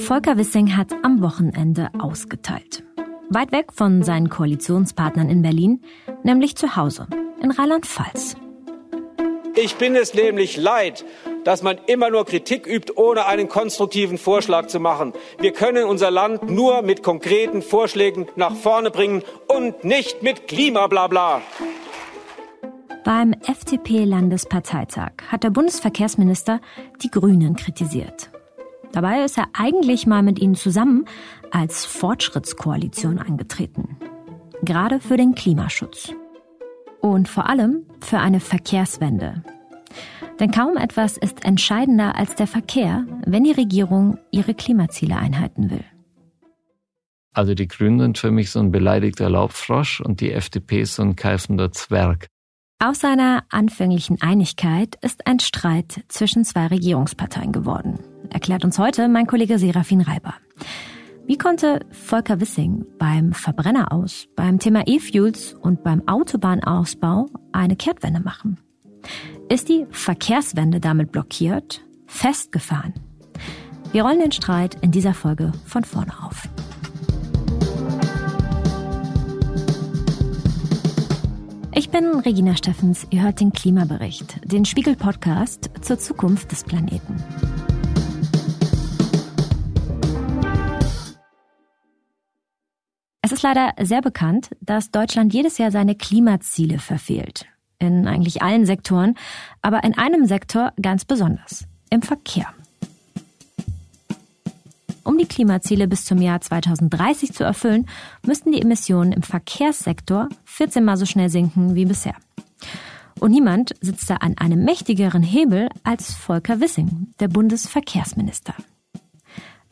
Volker Wissing hat am Wochenende ausgeteilt. Weit weg von seinen Koalitionspartnern in Berlin, nämlich zu Hause in Rheinland-Pfalz. Ich bin es nämlich leid, dass man immer nur Kritik übt, ohne einen konstruktiven Vorschlag zu machen. Wir können unser Land nur mit konkreten Vorschlägen nach vorne bringen und nicht mit Klimablabla. Beim FDP-Landesparteitag hat der Bundesverkehrsminister die Grünen kritisiert. Dabei ist er eigentlich mal mit ihnen zusammen als Fortschrittskoalition angetreten. Gerade für den Klimaschutz. Und vor allem für eine Verkehrswende. Denn kaum etwas ist entscheidender als der Verkehr, wenn die Regierung ihre Klimaziele einhalten will. Also die Grünen sind für mich so ein beleidigter Laubfrosch und die FDP ist so ein keifender Zwerg. Aus seiner anfänglichen Einigkeit ist ein Streit zwischen zwei Regierungsparteien geworden, erklärt uns heute mein Kollege Serafin Reiber. Wie konnte Volker Wissing beim Verbrenner aus, beim Thema E-Fuels und beim Autobahnausbau eine Kehrtwende machen? Ist die Verkehrswende damit blockiert, festgefahren? Wir rollen den Streit in dieser Folge von vorne auf. Ich bin Regina Steffens. Ihr hört den Klimabericht, den Spiegel-Podcast zur Zukunft des Planeten. Ist leider sehr bekannt, dass Deutschland jedes Jahr seine Klimaziele verfehlt. In eigentlich allen Sektoren, aber in einem Sektor ganz besonders, im Verkehr. Um die Klimaziele bis zum Jahr 2030 zu erfüllen, müssten die Emissionen im Verkehrssektor 14 mal so schnell sinken wie bisher. Und niemand sitzt da an einem mächtigeren Hebel als Volker Wissing, der Bundesverkehrsminister.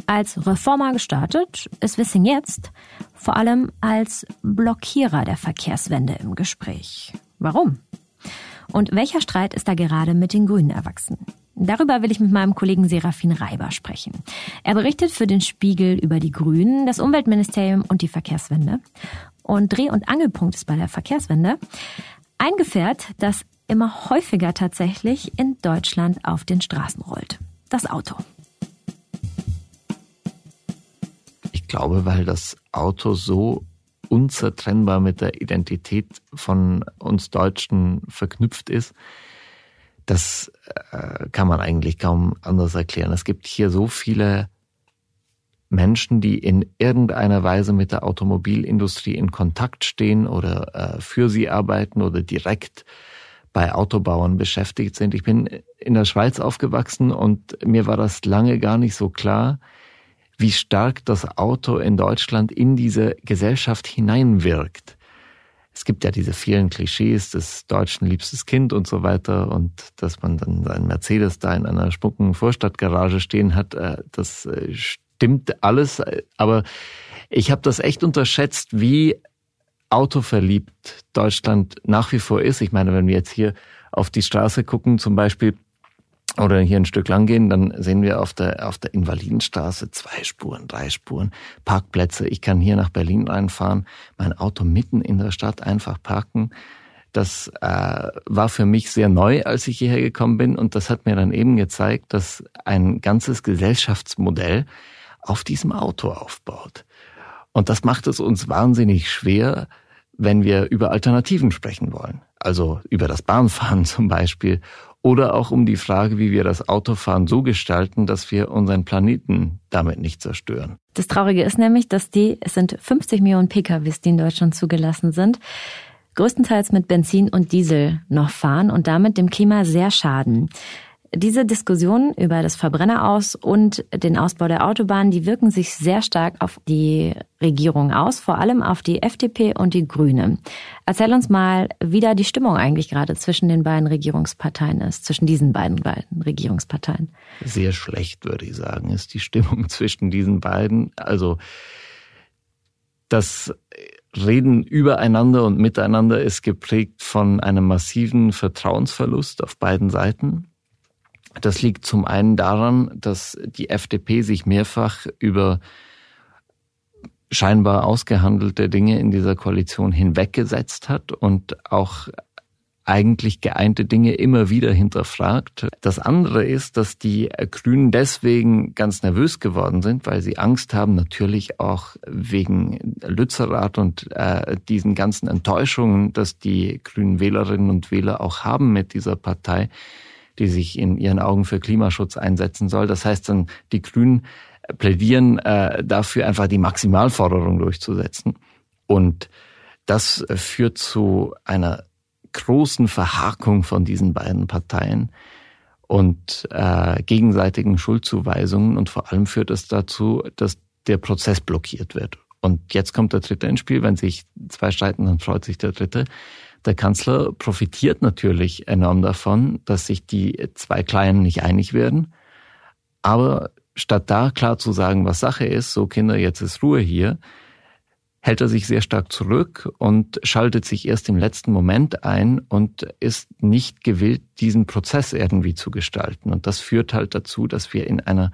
Als Reformer gestartet ist Wissing jetzt vor allem als Blockierer der Verkehrswende im Gespräch. Warum? Und welcher Streit ist da gerade mit den Grünen erwachsen? Darüber will ich mit meinem Kollegen Serafin Reiber sprechen. Er berichtet für den Spiegel über die Grünen, das Umweltministerium und die Verkehrswende. Und Dreh- und Angelpunkt ist bei der Verkehrswende ein Gefährt, das immer häufiger tatsächlich in Deutschland auf den Straßen rollt. Das Auto. Ich glaube, weil das Auto so unzertrennbar mit der Identität von uns Deutschen verknüpft ist, das äh, kann man eigentlich kaum anders erklären. Es gibt hier so viele Menschen, die in irgendeiner Weise mit der Automobilindustrie in Kontakt stehen oder äh, für sie arbeiten oder direkt bei Autobauern beschäftigt sind. Ich bin in der Schweiz aufgewachsen und mir war das lange gar nicht so klar, wie stark das Auto in Deutschland in diese Gesellschaft hineinwirkt es gibt ja diese vielen Klischees des deutschen liebstes Kind und so weiter und dass man dann seinen Mercedes da in einer spucken Vorstadtgarage stehen hat, äh, das äh, stimmt alles, aber ich habe das echt unterschätzt, wie autoverliebt Deutschland nach wie vor ist. Ich meine, wenn wir jetzt hier auf die Straße gucken, zum Beispiel oder hier ein Stück lang gehen, dann sehen wir auf der, auf der Invalidenstraße zwei Spuren, drei Spuren, Parkplätze. Ich kann hier nach Berlin reinfahren, mein Auto mitten in der Stadt einfach parken. Das äh, war für mich sehr neu, als ich hierher gekommen bin. Und das hat mir dann eben gezeigt, dass ein ganzes Gesellschaftsmodell auf diesem Auto aufbaut. Und das macht es uns wahnsinnig schwer, wenn wir über Alternativen sprechen wollen. Also über das Bahnfahren zum Beispiel oder auch um die Frage, wie wir das Autofahren so gestalten, dass wir unseren Planeten damit nicht zerstören. Das Traurige ist nämlich, dass die, es sind 50 Millionen PKWs, die in Deutschland zugelassen sind, größtenteils mit Benzin und Diesel noch fahren und damit dem Klima sehr schaden. Diese Diskussionen über das Verbrenner aus und den Ausbau der Autobahnen, die wirken sich sehr stark auf die Regierung aus, vor allem auf die FDP und die Grüne. Erzähl uns mal, wie da die Stimmung eigentlich gerade zwischen den beiden Regierungsparteien ist, zwischen diesen beiden, beiden Regierungsparteien. Sehr schlecht, würde ich sagen, ist die Stimmung zwischen diesen beiden. Also, das Reden übereinander und miteinander ist geprägt von einem massiven Vertrauensverlust auf beiden Seiten. Das liegt zum einen daran, dass die FDP sich mehrfach über scheinbar ausgehandelte Dinge in dieser Koalition hinweggesetzt hat und auch eigentlich geeinte Dinge immer wieder hinterfragt. Das andere ist, dass die Grünen deswegen ganz nervös geworden sind, weil sie Angst haben, natürlich auch wegen Lützerath und äh, diesen ganzen Enttäuschungen, dass die grünen Wählerinnen und Wähler auch haben mit dieser Partei, die sich in ihren Augen für Klimaschutz einsetzen soll. Das heißt dann, die Grünen plädieren äh, dafür, einfach die Maximalforderung durchzusetzen. Und das führt zu einer großen Verhakung von diesen beiden Parteien und äh, gegenseitigen Schuldzuweisungen und vor allem führt es dazu, dass der Prozess blockiert wird. Und jetzt kommt der Dritte ins Spiel. Wenn sich zwei streiten, dann freut sich der Dritte. Der Kanzler profitiert natürlich enorm davon, dass sich die zwei Kleinen nicht einig werden. Aber statt da klar zu sagen, was Sache ist, so Kinder, jetzt ist Ruhe hier, hält er sich sehr stark zurück und schaltet sich erst im letzten Moment ein und ist nicht gewillt, diesen Prozess irgendwie zu gestalten. Und das führt halt dazu, dass wir in einer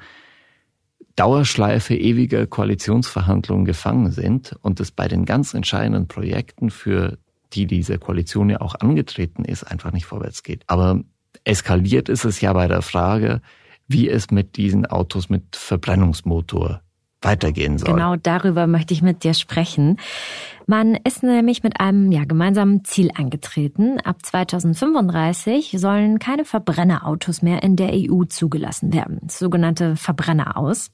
Dauerschleife ewiger Koalitionsverhandlungen gefangen sind und es bei den ganz entscheidenden Projekten, für die diese Koalition ja auch angetreten ist, einfach nicht vorwärts geht. Aber eskaliert ist es ja bei der Frage, wie es mit diesen Autos mit Verbrennungsmotor weitergehen soll. Genau darüber möchte ich mit dir sprechen. Man ist nämlich mit einem ja, gemeinsamen Ziel angetreten. Ab 2035 sollen keine Verbrennerautos mehr in der EU zugelassen werden. Sogenannte Verbrenner aus.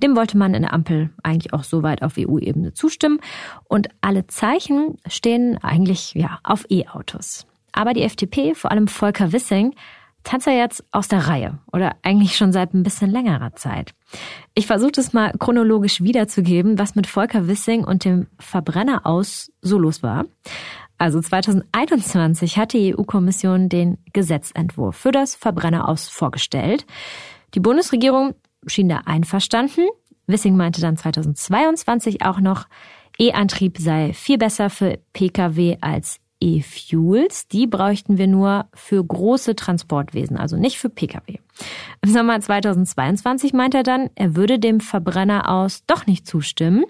Dem wollte man in der Ampel eigentlich auch soweit auf EU-Ebene zustimmen. Und alle Zeichen stehen eigentlich ja, auf E-Autos. Aber die FDP, vor allem Volker Wissing, tanzt er jetzt aus der Reihe oder eigentlich schon seit ein bisschen längerer Zeit. Ich versuche es mal chronologisch wiederzugeben, was mit Volker Wissing und dem Verbrenner aus so los war. Also 2021 hat die EU-Kommission den Gesetzentwurf für das Verbrenner aus vorgestellt. Die Bundesregierung schien da einverstanden. Wissing meinte dann 2022 auch noch, E-Antrieb sei viel besser für Pkw als E-Fuels. Die bräuchten wir nur für große Transportwesen, also nicht für Pkw. Im Sommer 2022 meint er dann, er würde dem Verbrenner aus doch nicht zustimmen.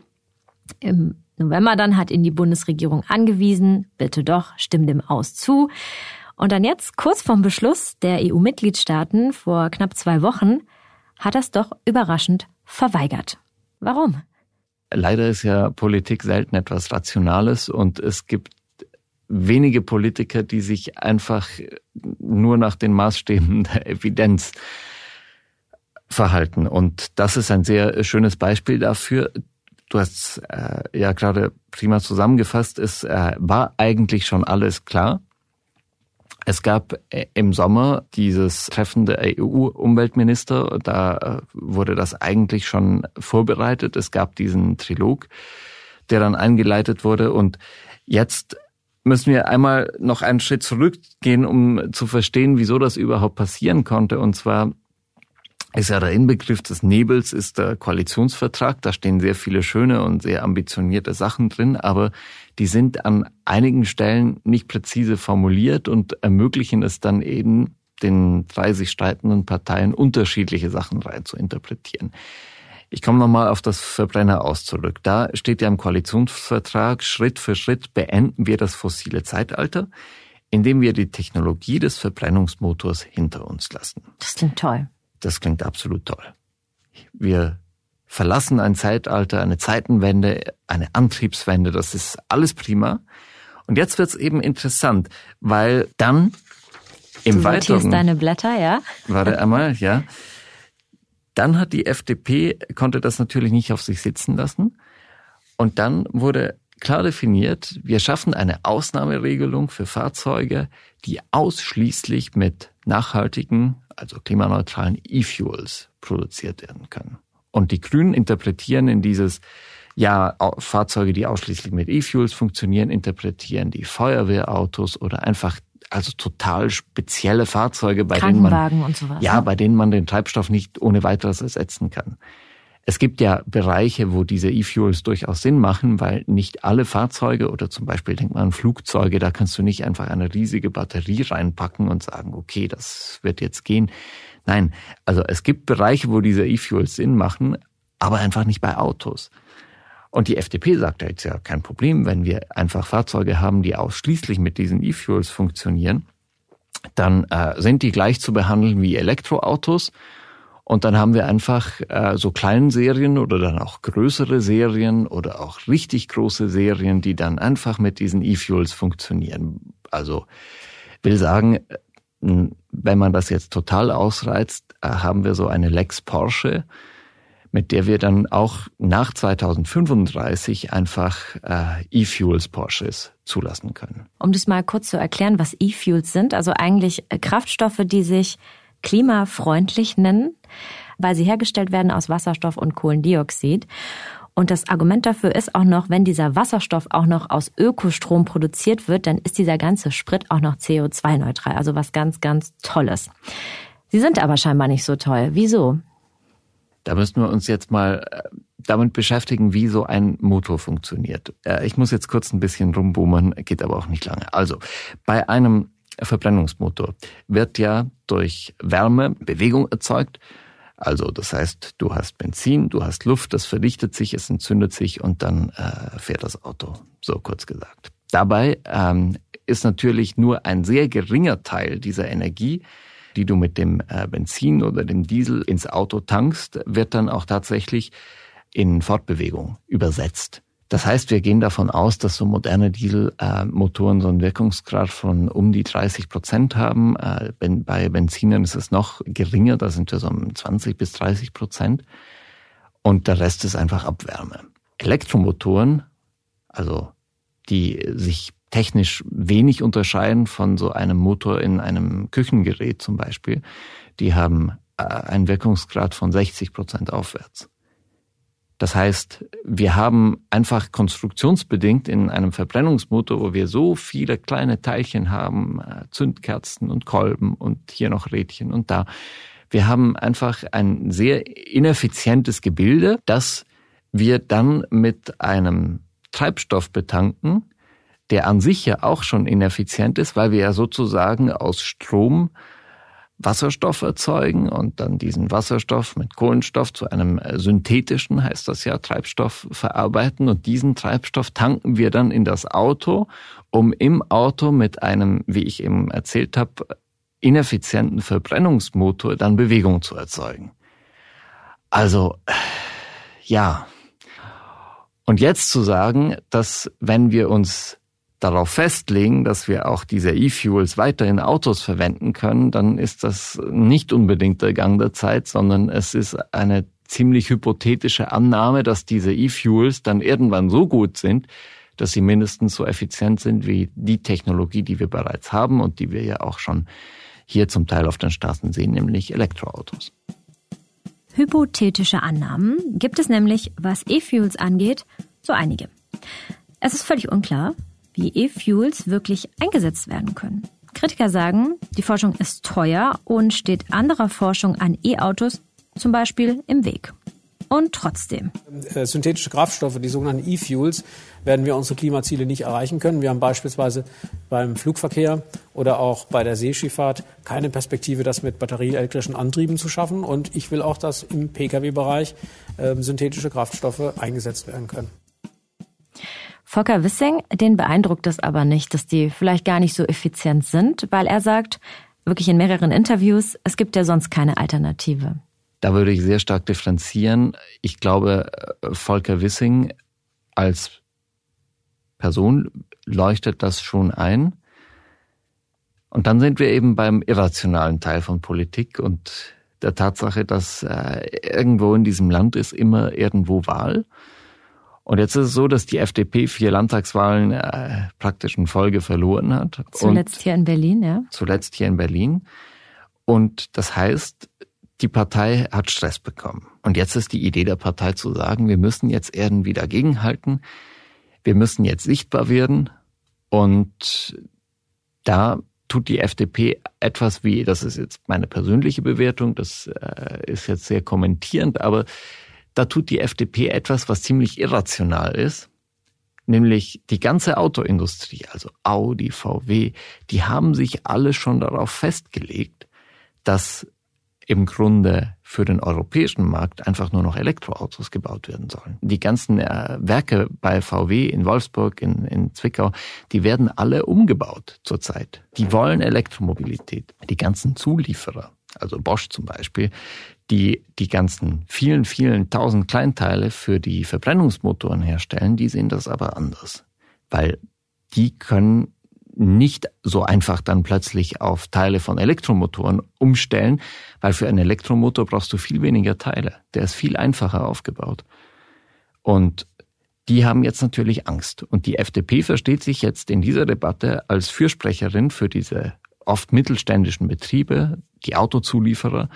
Im November dann hat ihn die Bundesregierung angewiesen, bitte doch, stimm dem aus zu. Und dann jetzt, kurz vorm Beschluss der EU-Mitgliedstaaten vor knapp zwei Wochen, hat es doch überraschend verweigert. Warum? Leider ist ja Politik selten etwas Rationales und es gibt wenige Politiker, die sich einfach nur nach den Maßstäben der Evidenz verhalten. Und das ist ein sehr schönes Beispiel dafür. Du hast äh, ja gerade prima zusammengefasst, es äh, war eigentlich schon alles klar. Es gab äh, im Sommer dieses Treffen der EU-Umweltminister, da äh, wurde das eigentlich schon vorbereitet. Es gab diesen Trilog, der dann eingeleitet wurde und jetzt müssen wir einmal noch einen Schritt zurückgehen, um zu verstehen, wieso das überhaupt passieren konnte. Und zwar ist ja der Inbegriff des Nebels ist der Koalitionsvertrag. Da stehen sehr viele schöne und sehr ambitionierte Sachen drin, aber die sind an einigen Stellen nicht präzise formuliert und ermöglichen es dann eben den 30 streitenden Parteien unterschiedliche Sachen rein zu interpretieren. Ich komme nochmal auf das Verbrenner aus zurück. Da steht ja im Koalitionsvertrag, Schritt für Schritt beenden wir das fossile Zeitalter, indem wir die Technologie des Verbrennungsmotors hinter uns lassen. Das klingt toll. Das klingt absolut toll. Wir verlassen ein Zeitalter, eine Zeitenwende, eine Antriebswende, das ist alles prima. Und jetzt wird's eben interessant, weil dann im du Weiteren... deine Blätter, ja? Warte einmal, ja. Dann hat die FDP, konnte das natürlich nicht auf sich sitzen lassen. Und dann wurde klar definiert, wir schaffen eine Ausnahmeregelung für Fahrzeuge, die ausschließlich mit nachhaltigen, also klimaneutralen E-Fuels produziert werden können. Und die Grünen interpretieren in dieses, ja, Fahrzeuge, die ausschließlich mit E-Fuels funktionieren, interpretieren die Feuerwehrautos oder einfach also total spezielle Fahrzeuge, bei denen man und sowas, ja, bei denen man den Treibstoff nicht ohne weiteres ersetzen kann. Es gibt ja Bereiche, wo diese E-Fuels durchaus Sinn machen, weil nicht alle Fahrzeuge oder zum Beispiel denkt man an Flugzeuge, da kannst du nicht einfach eine riesige Batterie reinpacken und sagen, okay, das wird jetzt gehen. Nein, also es gibt Bereiche, wo diese E-Fuels Sinn machen, aber einfach nicht bei Autos. Und die FDP sagt ja jetzt ja kein Problem, wenn wir einfach Fahrzeuge haben, die ausschließlich mit diesen E-Fuels funktionieren, dann äh, sind die gleich zu behandeln wie Elektroautos. Und dann haben wir einfach äh, so kleinen Serien oder dann auch größere Serien oder auch richtig große Serien, die dann einfach mit diesen E-Fuels funktionieren. Also will sagen, wenn man das jetzt total ausreizt, äh, haben wir so eine Lex Porsche, mit der wir dann auch nach 2035 einfach äh, E-Fuels Porsches zulassen können. Um das mal kurz zu erklären, was E-Fuels sind, also eigentlich äh, Kraftstoffe, die sich klimafreundlich nennen, weil sie hergestellt werden aus Wasserstoff und Kohlendioxid. Und das Argument dafür ist auch noch, wenn dieser Wasserstoff auch noch aus Ökostrom produziert wird, dann ist dieser ganze Sprit auch noch CO2-neutral. Also was ganz, ganz Tolles. Sie sind aber scheinbar nicht so toll. Wieso? Da müssen wir uns jetzt mal äh, damit beschäftigen, wie so ein Motor funktioniert. Äh, ich muss jetzt kurz ein bisschen rumbummern, geht aber auch nicht lange. Also, bei einem Verbrennungsmotor wird ja durch Wärme Bewegung erzeugt also das heißt, du hast Benzin, du hast Luft, das verdichtet sich, es entzündet sich und dann äh, fährt das Auto, so kurz gesagt. Dabei ähm, ist natürlich nur ein sehr geringer Teil dieser Energie, die du mit dem äh, Benzin oder dem Diesel ins Auto tankst, wird dann auch tatsächlich in Fortbewegung übersetzt. Das heißt, wir gehen davon aus, dass so moderne Dieselmotoren so einen Wirkungsgrad von um die 30 Prozent haben. Äh, bei Benzinern ist es noch geringer, da sind wir so um 20 bis 30 Prozent. Und der Rest ist einfach Abwärme. Elektromotoren, also die sich technisch wenig unterscheiden von so einem Motor in einem Küchengerät zum Beispiel, die haben äh, einen Wirkungsgrad von 60 Prozent aufwärts. Das heißt, wir haben einfach konstruktionsbedingt in einem Verbrennungsmotor, wo wir so viele kleine Teilchen haben, äh, Zündkerzen und Kolben und hier noch Rädchen und da. Wir haben einfach ein sehr ineffizientes Gebilde, das wir dann mit einem Treibstoff betanken, der an sich ja auch schon ineffizient ist, weil wir ja sozusagen aus Strom Wasserstoff erzeugen und dann diesen Wasserstoff mit Kohlenstoff zu einem äh, synthetischen, heißt das ja, Treibstoff verarbeiten und diesen Treibstoff tanken wir dann in das Auto, um im Auto mit einem, wie ich eben erzählt habe, ineffizienten Verbrennungsmotor dann Bewegung zu erzeugen. Also, ja. Und jetzt zu sagen, dass wenn wir uns darauf festlegen, dass wir auch diese E-Fuels weiter in Autos verwenden können, dann ist das nicht unbedingt der Gang der Zeit, sondern es ist eine ziemlich hypothetische Annahme, dass diese E-Fuels dann irgendwann so gut sind, dass sie mindestens so effizient sind wie die Technologie, die wir bereits haben und die wir ja auch schon hier zum Teil auf den Straßen sehen, nämlich Elektroautos. Hypothetische Annahmen gibt es nämlich, was E-Fuels angeht, so einige. Es ist völlig unklar, wie E-Fuels wirklich eingesetzt werden können. Kritiker sagen, die Forschung ist teuer und steht anderer Forschung an E-Autos zum Beispiel im Weg. Und trotzdem. Äh, synthetische Kraftstoffe, die sogenannten E-Fuels, werden wir unsere Klimaziele nicht erreichen können. Wir haben beispielsweise beim Flugverkehr oder auch bei der Seeschifffahrt keine Perspektive, das mit batterieelektrischen Antrieben zu schaffen. Und ich will auch, dass im Pkw-Bereich äh, synthetische Kraftstoffe eingesetzt werden können. Volker Wissing, den beeindruckt es aber nicht, dass die vielleicht gar nicht so effizient sind, weil er sagt, wirklich in mehreren Interviews, es gibt ja sonst keine Alternative. Da würde ich sehr stark differenzieren. Ich glaube, Volker Wissing als Person leuchtet das schon ein. Und dann sind wir eben beim irrationalen Teil von Politik und der Tatsache, dass äh, irgendwo in diesem Land ist immer irgendwo Wahl. Und jetzt ist es so, dass die FDP vier Landtagswahlen äh, praktisch in Folge verloren hat. Zuletzt hier in Berlin, ja. Zuletzt hier in Berlin. Und das heißt, die Partei hat Stress bekommen. Und jetzt ist die Idee der Partei zu sagen, wir müssen jetzt irgendwie dagegenhalten. Wir müssen jetzt sichtbar werden. Und da tut die FDP etwas wie, das ist jetzt meine persönliche Bewertung, das äh, ist jetzt sehr kommentierend, aber da tut die FDP etwas, was ziemlich irrational ist, nämlich die ganze Autoindustrie, also Audi, VW, die haben sich alle schon darauf festgelegt, dass im Grunde für den europäischen Markt einfach nur noch Elektroautos gebaut werden sollen. Die ganzen äh, Werke bei VW in Wolfsburg, in, in Zwickau, die werden alle umgebaut zurzeit. Die wollen Elektromobilität. Die ganzen Zulieferer, also Bosch zum Beispiel, die die ganzen vielen, vielen tausend Kleinteile für die Verbrennungsmotoren herstellen, die sehen das aber anders. Weil die können nicht so einfach dann plötzlich auf Teile von Elektromotoren umstellen, weil für einen Elektromotor brauchst du viel weniger Teile. Der ist viel einfacher aufgebaut. Und die haben jetzt natürlich Angst. Und die FDP versteht sich jetzt in dieser Debatte als Fürsprecherin für diese oft mittelständischen Betriebe, die Autozulieferer,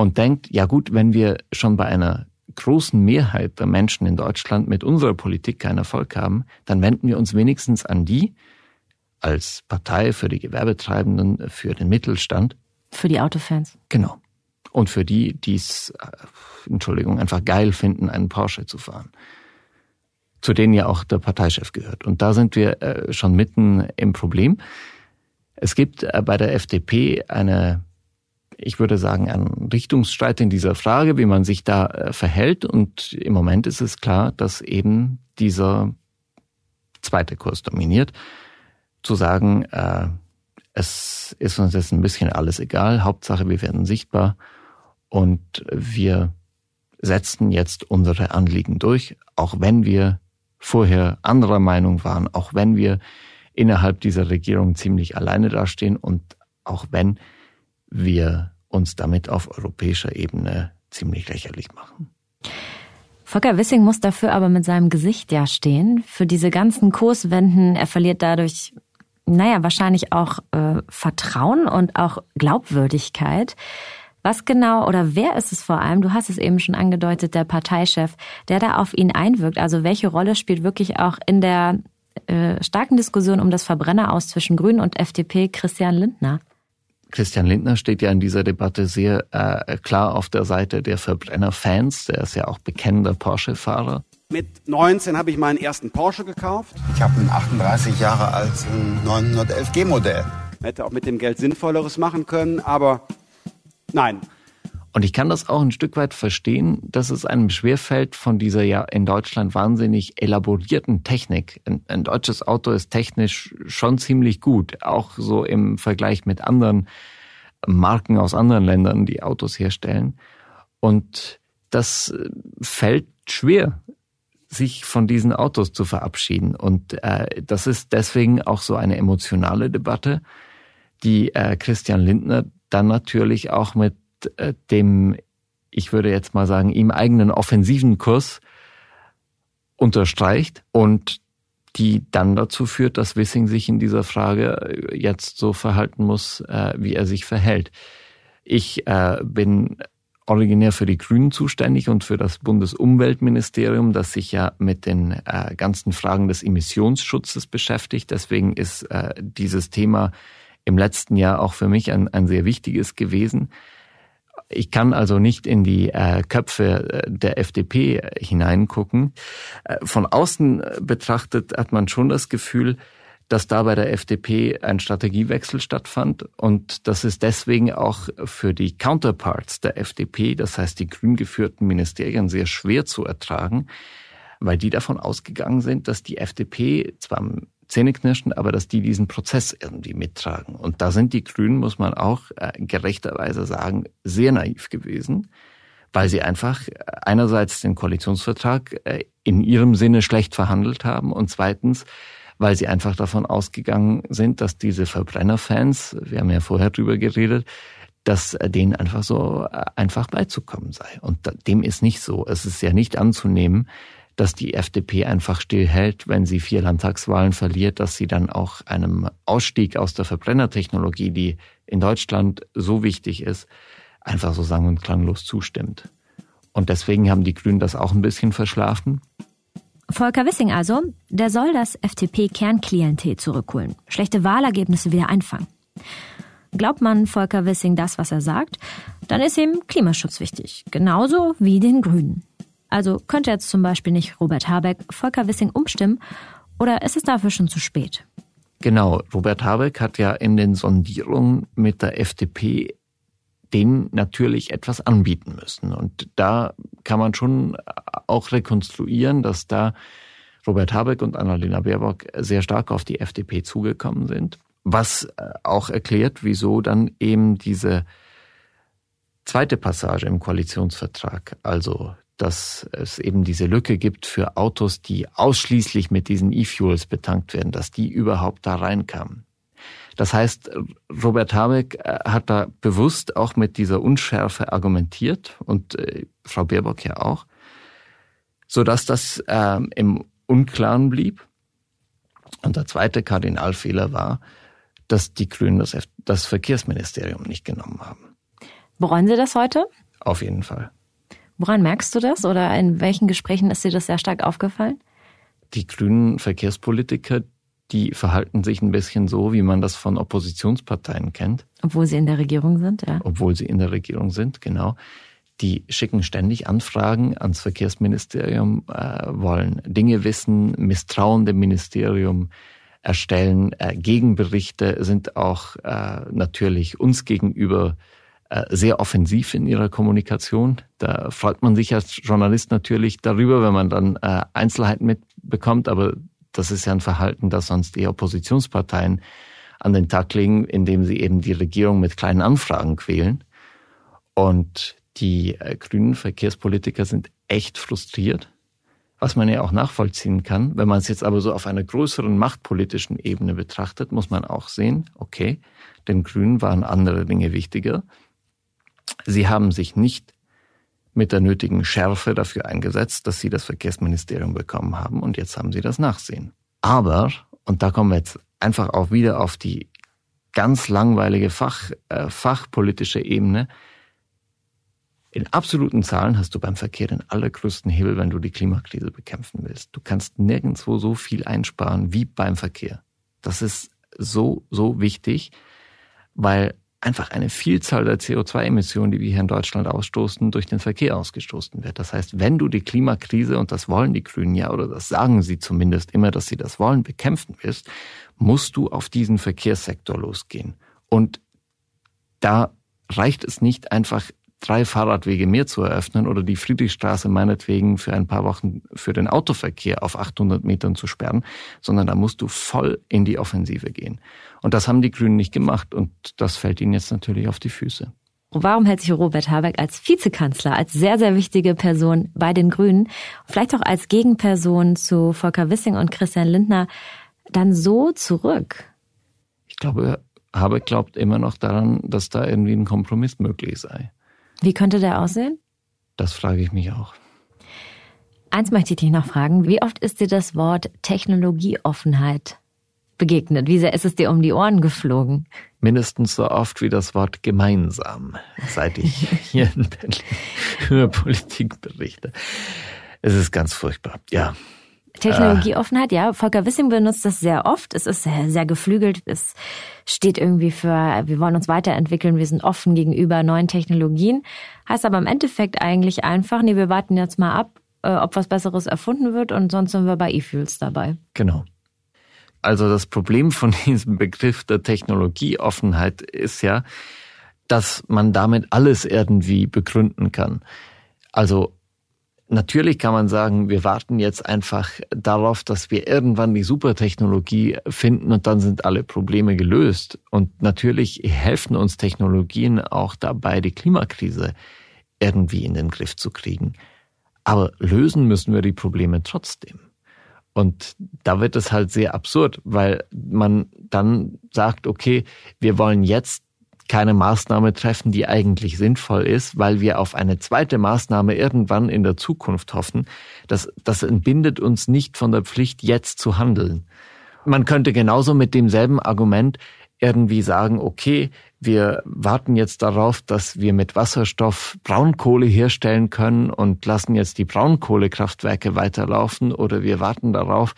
und denkt, ja gut, wenn wir schon bei einer großen Mehrheit der Menschen in Deutschland mit unserer Politik keinen Erfolg haben, dann wenden wir uns wenigstens an die, als Partei für die Gewerbetreibenden, für den Mittelstand. Für die Autofans. Genau. Und für die, die es, äh, Entschuldigung, einfach geil finden, einen Porsche zu fahren. Zu denen ja auch der Parteichef gehört. Und da sind wir äh, schon mitten im Problem. Es gibt äh, bei der FDP eine, ich würde sagen, einen Richtungsstreit in dieser Frage, wie man sich da verhält. Und im Moment ist es klar, dass eben dieser zweite Kurs dominiert zu sagen, äh, es ist uns jetzt ein bisschen alles egal, Hauptsache wir werden sichtbar und wir setzen jetzt unsere Anliegen durch, auch wenn wir vorher anderer Meinung waren, auch wenn wir innerhalb dieser Regierung ziemlich alleine dastehen und auch wenn wir uns damit auf europäischer Ebene ziemlich lächerlich machen. Volker Wissing muss dafür aber mit seinem Gesicht ja stehen. Für diese ganzen Kurswenden, er verliert dadurch naja, wahrscheinlich auch äh, Vertrauen und auch Glaubwürdigkeit. Was genau oder wer ist es vor allem, du hast es eben schon angedeutet, der Parteichef, der da auf ihn einwirkt? Also welche Rolle spielt wirklich auch in der äh, starken Diskussion um das Verbrenner aus zwischen Grünen und FDP Christian Lindner? Christian Lindner steht ja in dieser Debatte sehr äh, klar auf der Seite der Verbrennerfans. Der ist ja auch bekennender Porsche-Fahrer. Mit 19 habe ich meinen ersten Porsche gekauft. Ich habe einen 38 Jahre alten 911 G-Modell. Hätte auch mit dem Geld Sinnvolleres machen können, aber nein. Und ich kann das auch ein Stück weit verstehen, dass es einem schwerfällt von dieser ja in Deutschland wahnsinnig elaborierten Technik. Ein, ein, deutsches Auto ist technisch schon ziemlich gut, auch so im Vergleich mit anderen Marken aus anderen Ländern, die Autos herstellen. Und das fällt schwer sich von diesen Autos zu verabschieden. Und äh, das ist deswegen auch so eine emotionale Debatte, die äh, Christian Lindner dann natürlich auch mit äh, dem, ich würde jetzt mal sagen, ihm eigenen offensiven Kurs unterstreicht und die dann dazu führt, dass Wissing sich in dieser Frage äh, jetzt so verhalten muss, äh, wie er sich verhält. Ich äh, bin originär für die Grünen zuständig und für das Bundesumweltministerium, das sich ja mit den äh, ganzen Fragen des Emissionsschutzes beschäftigt. Deswegen ist äh, dieses Thema im letzten Jahr auch für mich ein, ein sehr wichtiges gewesen. Ich kann also nicht in die äh, Köpfe äh, der FDP hineingucken. Äh, von außen betrachtet hat man schon das Gefühl, dass da bei der FDP ein Strategiewechsel stattfand. Und das ist deswegen auch für die Counterparts der FDP, das heißt die grün geführten Ministerien, sehr schwer zu ertragen, weil die davon ausgegangen sind, dass die FDP zwar Zähneknirschen, aber dass die diesen Prozess irgendwie mittragen. Und da sind die Grünen, muss man auch äh, gerechterweise sagen, sehr naiv gewesen, weil sie einfach einerseits den Koalitionsvertrag äh, in ihrem Sinne schlecht verhandelt haben und zweitens weil sie einfach davon ausgegangen sind, dass diese Verbrennerfans, wir haben ja vorher drüber geredet, dass denen einfach so äh, einfach beizukommen sei. Und dem ist nicht so. Es ist ja nicht anzunehmen, dass die FDP einfach stillhält, wenn sie vier Landtagswahlen verliert, dass sie dann auch einem Ausstieg aus der Verbrennertechnologie, die in Deutschland so wichtig ist, einfach so sang- und klanglos zustimmt. Und deswegen haben die Grünen das auch ein bisschen verschlafen. Volker Wissing also, der soll das FDP-Kernklientel zurückholen, schlechte Wahlergebnisse wieder einfangen. Glaubt man Volker Wissing das, was er sagt, dann ist ihm Klimaschutz wichtig, genauso wie den Grünen. Also könnte jetzt zum Beispiel nicht Robert Habeck Volker Wissing umstimmen oder ist es dafür schon zu spät? Genau, Robert Habeck hat ja in den Sondierungen mit der FDP denen natürlich etwas anbieten müssen. Und da kann man schon auch rekonstruieren, dass da Robert Habeck und Annalena Baerbock sehr stark auf die FDP zugekommen sind, was äh, auch erklärt, wieso dann eben diese zweite Passage im Koalitionsvertrag, also dass es eben diese Lücke gibt für Autos, die ausschließlich mit diesen E-Fuels betankt werden, dass die überhaupt da reinkamen. Das heißt, Robert Habeck äh, hat da bewusst auch mit dieser Unschärfe argumentiert und äh, Frau Baerbock ja auch, so dass das äh, im Unklaren blieb. Und der zweite Kardinalfehler war, dass die Grünen das, das Verkehrsministerium nicht genommen haben. Bereuen Sie das heute? Auf jeden Fall. Woran merkst du das oder in welchen Gesprächen ist dir das sehr stark aufgefallen? Die grünen Verkehrspolitiker, die verhalten sich ein bisschen so, wie man das von Oppositionsparteien kennt. Obwohl sie in der Regierung sind, ja. Obwohl sie in der Regierung sind, genau. Die schicken ständig Anfragen ans Verkehrsministerium, äh, wollen Dinge wissen, misstrauen dem Ministerium, erstellen äh, Gegenberichte, sind auch äh, natürlich uns gegenüber sehr offensiv in ihrer Kommunikation. Da freut man sich als Journalist natürlich darüber, wenn man dann äh, Einzelheiten mitbekommt, aber das ist ja ein Verhalten, das sonst eher Oppositionsparteien an den Tag legen, indem sie eben die Regierung mit kleinen Anfragen quälen. Und die äh, grünen Verkehrspolitiker sind echt frustriert, was man ja auch nachvollziehen kann. Wenn man es jetzt aber so auf einer größeren machtpolitischen Ebene betrachtet, muss man auch sehen, okay, den Grünen waren andere Dinge wichtiger. Sie haben sich nicht mit der nötigen Schärfe dafür eingesetzt, dass sie das Verkehrsministerium bekommen haben und jetzt haben sie das Nachsehen. Aber, und da kommen wir jetzt einfach auch wieder auf die ganz langweilige Fach, äh, fachpolitische Ebene, in absoluten Zahlen hast du beim Verkehr den allergrößten Hebel, wenn du die Klimakrise bekämpfen willst. Du kannst nirgendwo so viel einsparen wie beim Verkehr. Das ist so, so wichtig, weil einfach eine Vielzahl der CO2-Emissionen, die wir hier in Deutschland ausstoßen, durch den Verkehr ausgestoßen wird. Das heißt, wenn du die Klimakrise, und das wollen die Grünen ja, oder das sagen sie zumindest immer, dass sie das wollen, bekämpfen willst, musst du auf diesen Verkehrssektor losgehen. Und da reicht es nicht einfach drei Fahrradwege mehr zu eröffnen oder die Friedrichstraße meinetwegen für ein paar Wochen für den Autoverkehr auf 800 Metern zu sperren, sondern da musst du voll in die Offensive gehen. Und das haben die Grünen nicht gemacht und das fällt ihnen jetzt natürlich auf die Füße. Warum hält sich Robert Habeck als Vizekanzler, als sehr, sehr wichtige Person bei den Grünen, vielleicht auch als Gegenperson zu Volker Wissing und Christian Lindner, dann so zurück? Ich glaube, Habeck glaubt immer noch daran, dass da irgendwie ein Kompromiss möglich sei. Wie könnte der aussehen? Das frage ich mich auch. Eins möchte ich dich noch fragen. Wie oft ist dir das Wort Technologieoffenheit begegnet? Wie sehr ist es dir um die Ohren geflogen? Mindestens so oft wie das Wort gemeinsam, seit ich hier in Berlin über Politik berichte. Es ist ganz furchtbar. Ja, Technologieoffenheit, ja. Volker Wissing benutzt das sehr oft. Es ist sehr, sehr geflügelt. Es steht irgendwie für, wir wollen uns weiterentwickeln, wir sind offen gegenüber neuen Technologien. Heißt aber im Endeffekt eigentlich einfach, nee, wir warten jetzt mal ab, äh, ob was Besseres erfunden wird und sonst sind wir bei E-Fuels dabei. Genau. Also das Problem von diesem Begriff der Technologieoffenheit ist ja, dass man damit alles irgendwie begründen kann. Also Natürlich kann man sagen, wir warten jetzt einfach darauf, dass wir irgendwann die Supertechnologie finden und dann sind alle Probleme gelöst. Und natürlich helfen uns Technologien auch dabei, die Klimakrise irgendwie in den Griff zu kriegen. Aber lösen müssen wir die Probleme trotzdem. Und da wird es halt sehr absurd, weil man dann sagt, okay, wir wollen jetzt keine Maßnahme treffen, die eigentlich sinnvoll ist, weil wir auf eine zweite Maßnahme irgendwann in der Zukunft hoffen. Das, das entbindet uns nicht von der Pflicht, jetzt zu handeln. Man könnte genauso mit demselben Argument irgendwie sagen, okay, wir warten jetzt darauf, dass wir mit Wasserstoff Braunkohle herstellen können und lassen jetzt die Braunkohlekraftwerke weiterlaufen oder wir warten darauf,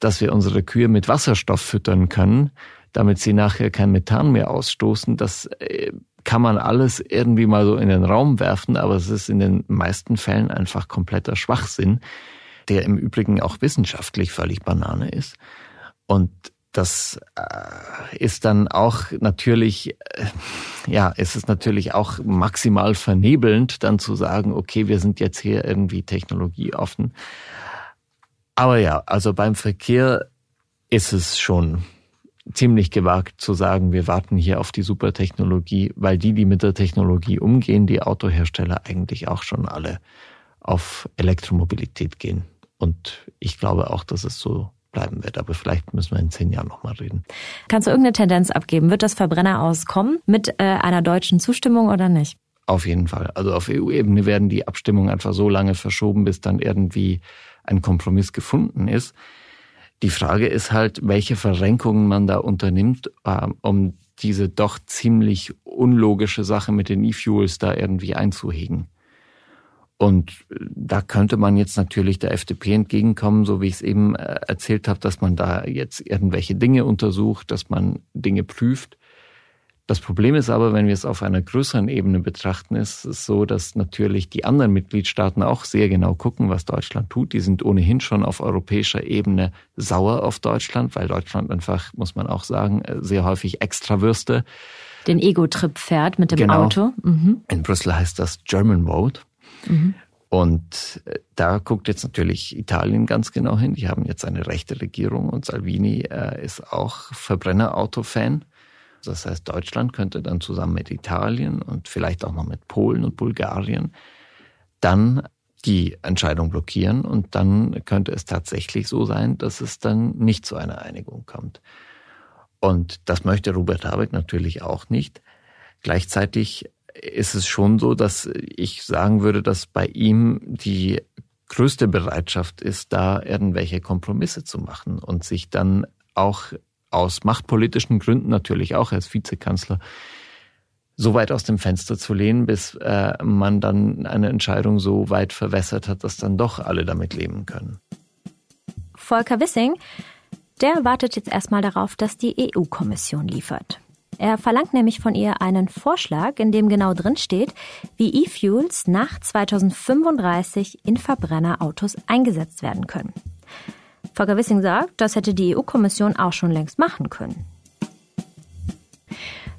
dass wir unsere Kühe mit Wasserstoff füttern können damit sie nachher kein Methan mehr ausstoßen. Das äh, kann man alles irgendwie mal so in den Raum werfen, aber es ist in den meisten Fällen einfach kompletter Schwachsinn, der im Übrigen auch wissenschaftlich völlig Banane ist. Und das äh, ist dann auch natürlich, äh, ja, es ist natürlich auch maximal vernebelnd, dann zu sagen, okay, wir sind jetzt hier irgendwie technologieoffen. Aber ja, also beim Verkehr ist es schon ziemlich gewagt zu sagen, wir warten hier auf die Supertechnologie, weil die, die mit der Technologie umgehen, die Autohersteller eigentlich auch schon alle auf Elektromobilität gehen. Und ich glaube auch, dass es so bleiben wird. Aber vielleicht müssen wir in zehn Jahren nochmal reden. Kannst du irgendeine Tendenz abgeben? Wird das Verbrenner auskommen mit äh, einer deutschen Zustimmung oder nicht? Auf jeden Fall. Also auf EU-Ebene werden die Abstimmungen einfach so lange verschoben, bis dann irgendwie ein Kompromiss gefunden ist. Die Frage ist halt, welche Verrenkungen man da unternimmt, äh, um diese doch ziemlich unlogische Sache mit den E-Fuels da irgendwie einzuhegen. Und äh, da könnte man jetzt natürlich der FDP entgegenkommen, so wie ich es eben äh, erzählt habe, dass man da jetzt irgendwelche Dinge untersucht, dass man Dinge prüft. Das Problem ist aber, wenn wir es auf einer größeren Ebene betrachten, ist es so, dass natürlich die anderen Mitgliedstaaten auch sehr genau gucken, was Deutschland tut. Die sind ohnehin schon auf europäischer Ebene sauer auf Deutschland, weil Deutschland einfach, muss man auch sagen, sehr häufig Extrawürste. Den Ego-Trip fährt mit dem genau. Auto. Mhm. In Brüssel heißt das German Vote. Mhm. Und äh, da guckt jetzt natürlich Italien ganz genau hin. Die haben jetzt eine rechte Regierung und Salvini äh, ist auch Verbrennerauto-Fan. Das heißt, Deutschland könnte dann zusammen mit Italien und vielleicht auch noch mit Polen und Bulgarien dann die Entscheidung blockieren und dann könnte es tatsächlich so sein, dass es dann nicht zu einer Einigung kommt. Und das möchte Robert Habeck natürlich auch nicht. Gleichzeitig ist es schon so, dass ich sagen würde, dass bei ihm die größte Bereitschaft ist, da irgendwelche Kompromisse zu machen und sich dann auch aus machtpolitischen Gründen natürlich auch als Vizekanzler so weit aus dem Fenster zu lehnen, bis äh, man dann eine Entscheidung so weit verwässert hat, dass dann doch alle damit leben können. Volker Wissing, der wartet jetzt erstmal darauf, dass die EU-Kommission liefert. Er verlangt nämlich von ihr einen Vorschlag, in dem genau drin steht, wie E-Fuels nach 2035 in Verbrennerautos eingesetzt werden können. Volker Wissing sagt, das hätte die EU-Kommission auch schon längst machen können.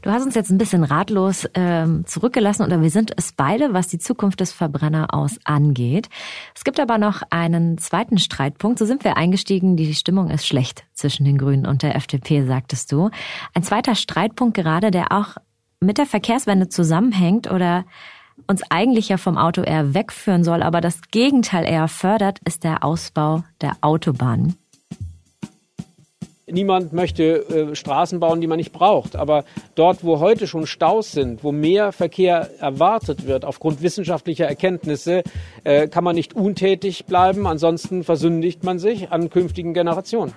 Du hast uns jetzt ein bisschen ratlos ähm, zurückgelassen oder wir sind es beide, was die Zukunft des Verbrenner aus angeht. Es gibt aber noch einen zweiten Streitpunkt. So sind wir eingestiegen. Die Stimmung ist schlecht zwischen den Grünen und der FDP, sagtest du. Ein zweiter Streitpunkt gerade, der auch mit der Verkehrswende zusammenhängt oder uns eigentlich ja vom Auto eher wegführen soll, aber das Gegenteil eher fördert, ist der Ausbau der Autobahnen. Niemand möchte äh, Straßen bauen, die man nicht braucht. Aber dort, wo heute schon Staus sind, wo mehr Verkehr erwartet wird aufgrund wissenschaftlicher Erkenntnisse, äh, kann man nicht untätig bleiben. Ansonsten versündigt man sich an künftigen Generationen.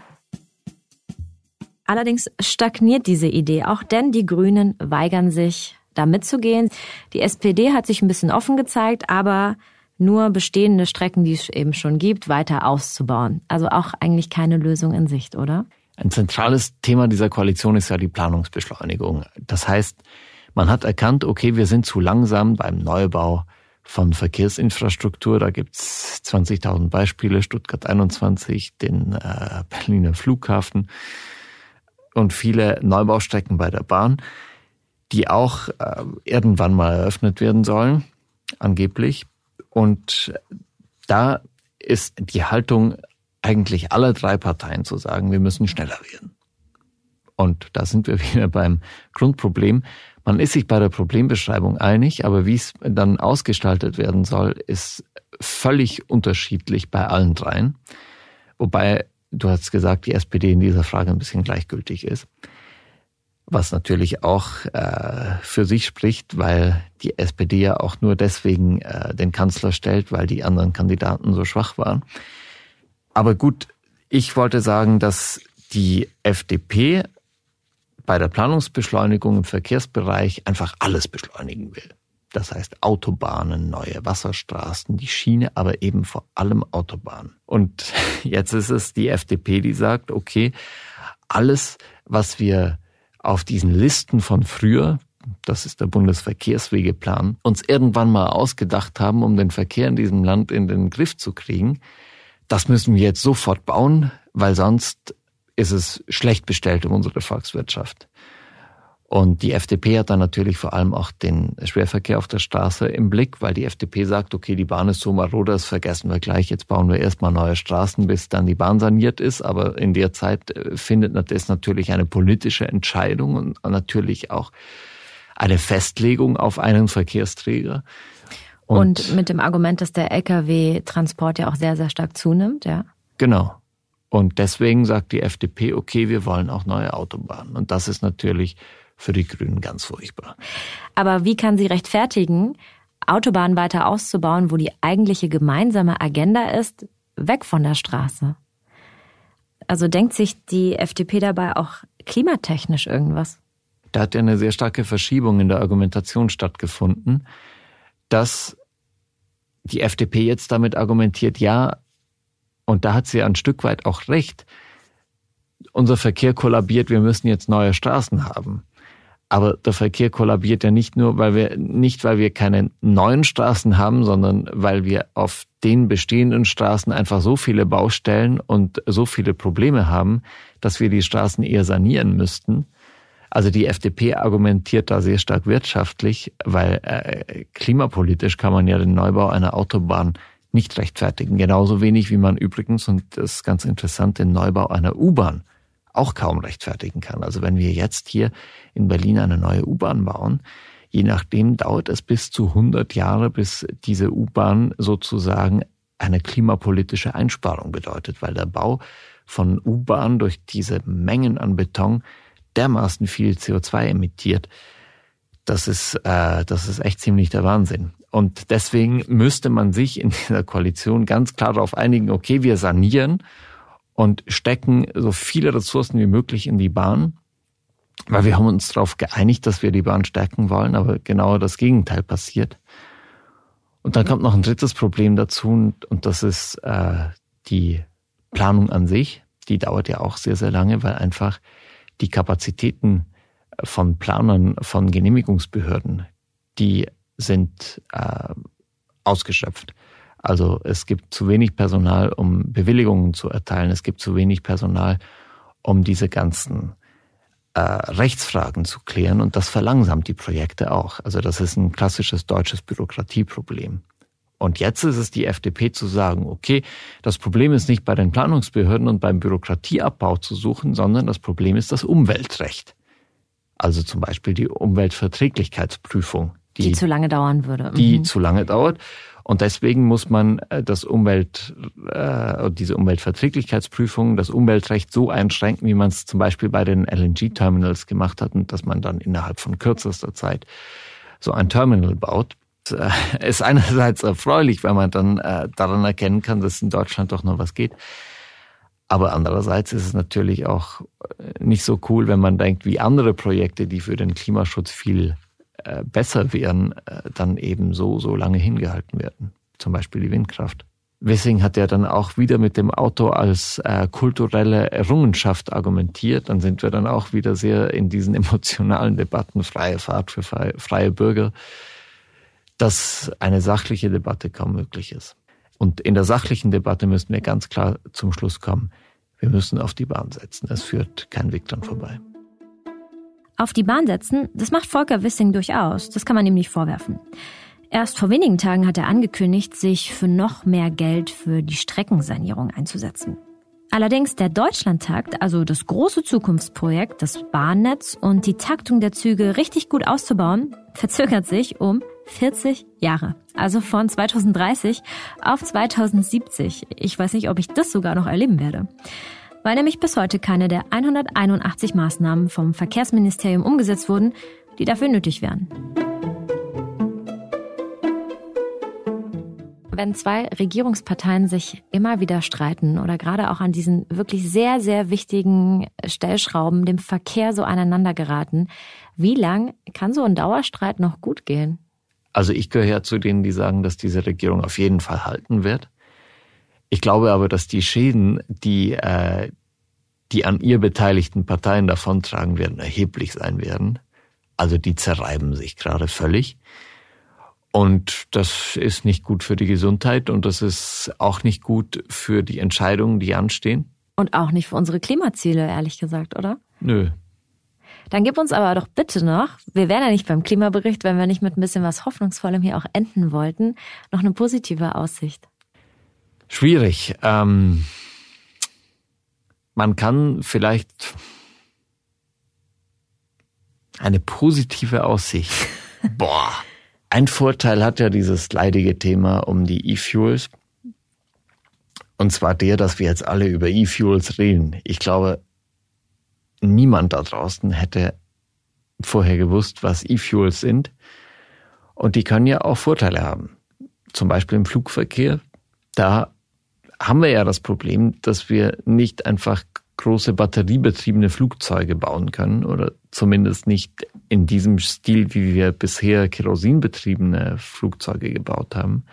Allerdings stagniert diese Idee auch, denn die Grünen weigern sich, da mitzugehen. Die SPD hat sich ein bisschen offen gezeigt, aber nur bestehende Strecken, die es eben schon gibt, weiter auszubauen. Also auch eigentlich keine Lösung in Sicht, oder? Ein zentrales Thema dieser Koalition ist ja die Planungsbeschleunigung. Das heißt, man hat erkannt, okay, wir sind zu langsam beim Neubau von Verkehrsinfrastruktur. Da gibt's 20.000 Beispiele, Stuttgart 21, den äh, Berliner Flughafen und viele Neubaustrecken bei der Bahn, die auch äh, irgendwann mal eröffnet werden sollen, angeblich. Und da ist die Haltung eigentlich aller drei Parteien zu sagen, wir müssen schneller werden. Und da sind wir wieder beim Grundproblem. Man ist sich bei der Problembeschreibung einig, aber wie es dann ausgestaltet werden soll, ist völlig unterschiedlich bei allen dreien. Wobei, du hast gesagt, die SPD in dieser Frage ein bisschen gleichgültig ist. Was natürlich auch äh, für sich spricht, weil die SPD ja auch nur deswegen äh, den Kanzler stellt, weil die anderen Kandidaten so schwach waren. Aber gut, ich wollte sagen, dass die FDP bei der Planungsbeschleunigung im Verkehrsbereich einfach alles beschleunigen will. Das heißt Autobahnen, neue Wasserstraßen, die Schiene, aber eben vor allem Autobahnen. Und jetzt ist es die FDP, die sagt, okay, alles, was wir auf diesen Listen von früher, das ist der Bundesverkehrswegeplan, uns irgendwann mal ausgedacht haben, um den Verkehr in diesem Land in den Griff zu kriegen, das müssen wir jetzt sofort bauen, weil sonst ist es schlecht bestellt um unsere Volkswirtschaft. Und die FDP hat dann natürlich vor allem auch den Schwerverkehr auf der Straße im Blick, weil die FDP sagt, okay, die Bahn ist so marode, das vergessen wir gleich, jetzt bauen wir erstmal neue Straßen, bis dann die Bahn saniert ist. Aber in der Zeit äh, findet das natürlich eine politische Entscheidung und natürlich auch eine Festlegung auf einen Verkehrsträger. Und, und mit dem Argument, dass der Lkw-Transport ja auch sehr, sehr stark zunimmt, ja? Genau. Und deswegen sagt die FDP, okay, wir wollen auch neue Autobahnen. Und das ist natürlich für die Grünen ganz furchtbar. Aber wie kann sie rechtfertigen, Autobahnen weiter auszubauen, wo die eigentliche gemeinsame Agenda ist, weg von der Straße? Also denkt sich die FDP dabei auch klimatechnisch irgendwas? Da hat ja eine sehr starke Verschiebung in der Argumentation stattgefunden, dass die FDP jetzt damit argumentiert, ja, und da hat sie ein Stück weit auch recht, unser Verkehr kollabiert, wir müssen jetzt neue Straßen haben. Aber der Verkehr kollabiert ja nicht nur, weil wir, nicht weil wir keine neuen Straßen haben, sondern weil wir auf den bestehenden Straßen einfach so viele Baustellen und so viele Probleme haben, dass wir die Straßen eher sanieren müssten. Also die FDP argumentiert da sehr stark wirtschaftlich, weil äh, klimapolitisch kann man ja den Neubau einer Autobahn nicht rechtfertigen. Genauso wenig wie man übrigens, und das ist ganz interessant, den Neubau einer U-Bahn auch kaum rechtfertigen kann. Also wenn wir jetzt hier in Berlin eine neue U-Bahn bauen, je nachdem dauert es bis zu 100 Jahre, bis diese U-Bahn sozusagen eine klimapolitische Einsparung bedeutet, weil der Bau von U-Bahn durch diese Mengen an Beton dermaßen viel CO2 emittiert. Das ist, äh, das ist echt ziemlich der Wahnsinn. Und deswegen müsste man sich in dieser Koalition ganz klar darauf einigen, okay, wir sanieren und stecken so viele Ressourcen wie möglich in die Bahn, weil wir haben uns darauf geeinigt, dass wir die Bahn stärken wollen, aber genau das Gegenteil passiert. Und dann kommt noch ein drittes Problem dazu und, und das ist äh, die Planung an sich. Die dauert ja auch sehr, sehr lange, weil einfach die Kapazitäten von Planern, von Genehmigungsbehörden, die sind äh, ausgeschöpft. Also es gibt zu wenig Personal, um Bewilligungen zu erteilen. Es gibt zu wenig Personal, um diese ganzen äh, Rechtsfragen zu klären. Und das verlangsamt die Projekte auch. Also das ist ein klassisches deutsches Bürokratieproblem. Und jetzt ist es die FDP zu sagen, okay, das Problem ist nicht bei den Planungsbehörden und beim Bürokratieabbau zu suchen, sondern das Problem ist das Umweltrecht. Also zum Beispiel die Umweltverträglichkeitsprüfung. Die, die zu lange dauern würde. Die mhm. zu lange dauert. Und deswegen muss man äh, das Umwelt, äh, diese Umweltverträglichkeitsprüfung, das Umweltrecht so einschränken, wie man es zum Beispiel bei den LNG-Terminals gemacht hat und dass man dann innerhalb von kürzester Zeit so ein Terminal baut. Äh, ist einerseits erfreulich, weil man dann äh, daran erkennen kann, dass in Deutschland doch noch was geht. Aber andererseits ist es natürlich auch äh, nicht so cool, wenn man denkt, wie andere Projekte, die für den Klimaschutz viel äh, besser wären, äh, dann eben so, so lange hingehalten werden. Zum Beispiel die Windkraft. Wissing hat ja dann auch wieder mit dem Auto als äh, kulturelle Errungenschaft argumentiert. Dann sind wir dann auch wieder sehr in diesen emotionalen Debatten, freie Fahrt für freie, freie Bürger, dass eine sachliche Debatte kaum möglich ist. Und in der sachlichen Debatte müssen wir ganz klar zum Schluss kommen, wir müssen auf die Bahn setzen. Es führt kein Weg dran vorbei. Auf die Bahn setzen, das macht Volker Wissing durchaus. Das kann man ihm nicht vorwerfen. Erst vor wenigen Tagen hat er angekündigt, sich für noch mehr Geld für die Streckensanierung einzusetzen. Allerdings der Deutschlandtakt, also das große Zukunftsprojekt, das Bahnnetz und die Taktung der Züge richtig gut auszubauen, verzögert sich um 40 Jahre. Also von 2030 auf 2070. Ich weiß nicht, ob ich das sogar noch erleben werde weil nämlich bis heute keine der 181 Maßnahmen vom Verkehrsministerium umgesetzt wurden, die dafür nötig wären. Wenn zwei Regierungsparteien sich immer wieder streiten oder gerade auch an diesen wirklich sehr, sehr wichtigen Stellschrauben dem Verkehr so aneinander geraten, wie lang kann so ein Dauerstreit noch gut gehen? Also ich gehöre zu denen, die sagen, dass diese Regierung auf jeden Fall halten wird. Ich glaube aber, dass die Schäden, die äh, die an ihr beteiligten Parteien davontragen werden, erheblich sein werden. Also die zerreiben sich gerade völlig. Und das ist nicht gut für die Gesundheit und das ist auch nicht gut für die Entscheidungen, die anstehen. Und auch nicht für unsere Klimaziele, ehrlich gesagt, oder? Nö. Dann gib uns aber doch bitte noch, wir wären ja nicht beim Klimabericht, wenn wir nicht mit ein bisschen was Hoffnungsvollem hier auch enden wollten, noch eine positive Aussicht. Schwierig. Ähm, man kann vielleicht eine positive Aussicht. Boah. Ein Vorteil hat ja dieses leidige Thema um die E-Fuels. Und zwar der, dass wir jetzt alle über E-Fuels reden. Ich glaube, niemand da draußen hätte vorher gewusst, was E-Fuels sind. Und die können ja auch Vorteile haben. Zum Beispiel im Flugverkehr. Da haben wir ja das Problem, dass wir nicht einfach große batteriebetriebene Flugzeuge bauen können oder zumindest nicht in diesem Stil, wie wir bisher kerosinbetriebene Flugzeuge gebaut haben.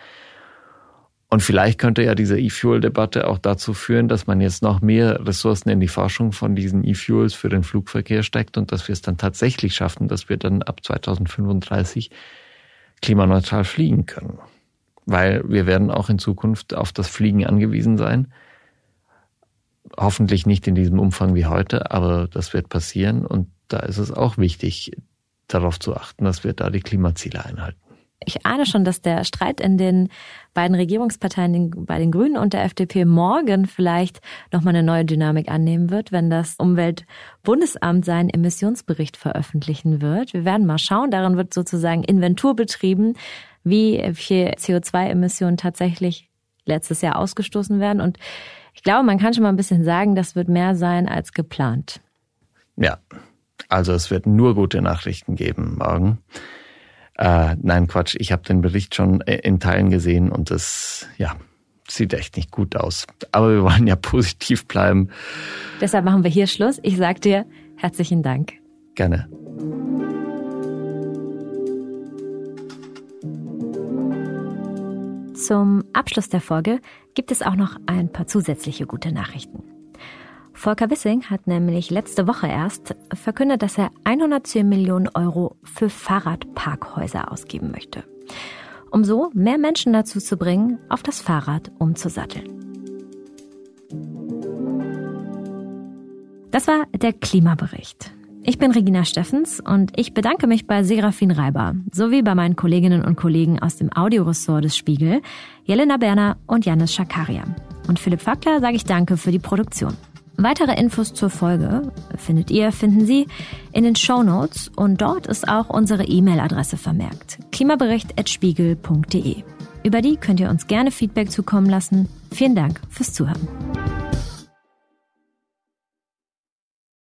Und vielleicht könnte ja diese E-Fuel-Debatte auch dazu führen, dass man jetzt noch mehr Ressourcen in die Forschung von diesen E-Fuels für den Flugverkehr steckt und dass wir es dann tatsächlich schaffen, dass wir dann ab 2035 klimaneutral fliegen können. Weil wir werden auch in Zukunft auf das Fliegen angewiesen sein. Hoffentlich nicht in diesem Umfang wie heute, aber das wird passieren und da ist es auch wichtig, darauf zu achten, dass wir da die Klimaziele einhalten. Ich ahne schon, dass der Streit in den beiden Regierungsparteien, bei den Grünen und der FDP, morgen vielleicht nochmal eine neue Dynamik annehmen wird, wenn das Umweltbundesamt seinen Emissionsbericht veröffentlichen wird. Wir werden mal schauen. Darin wird sozusagen Inventur betrieben, wie viel CO2-Emissionen tatsächlich letztes Jahr ausgestoßen werden. Und ich glaube, man kann schon mal ein bisschen sagen, das wird mehr sein als geplant. Ja, also es wird nur gute Nachrichten geben morgen. Äh, nein, Quatsch, ich habe den Bericht schon äh, in Teilen gesehen und das, ja, sieht echt nicht gut aus. Aber wir wollen ja positiv bleiben. Deshalb machen wir hier Schluss. Ich sag dir herzlichen Dank. Gerne. Zum Abschluss der Folge gibt es auch noch ein paar zusätzliche gute Nachrichten. Volker Wissing hat nämlich letzte Woche erst verkündet, dass er 110 Millionen Euro für Fahrradparkhäuser ausgeben möchte, um so mehr Menschen dazu zu bringen, auf das Fahrrad umzusatteln. Das war der Klimabericht. Ich bin Regina Steffens und ich bedanke mich bei Serafin Reiber sowie bei meinen Kolleginnen und Kollegen aus dem Audioressort des Spiegel, Jelena Berner und Janis Schakarian. Und Philipp Fackler sage ich Danke für die Produktion. Weitere Infos zur Folge findet ihr, finden Sie in den Show Notes und dort ist auch unsere E-Mail-Adresse vermerkt. Klimabericht.spiegel.de. Über die könnt ihr uns gerne Feedback zukommen lassen. Vielen Dank fürs Zuhören.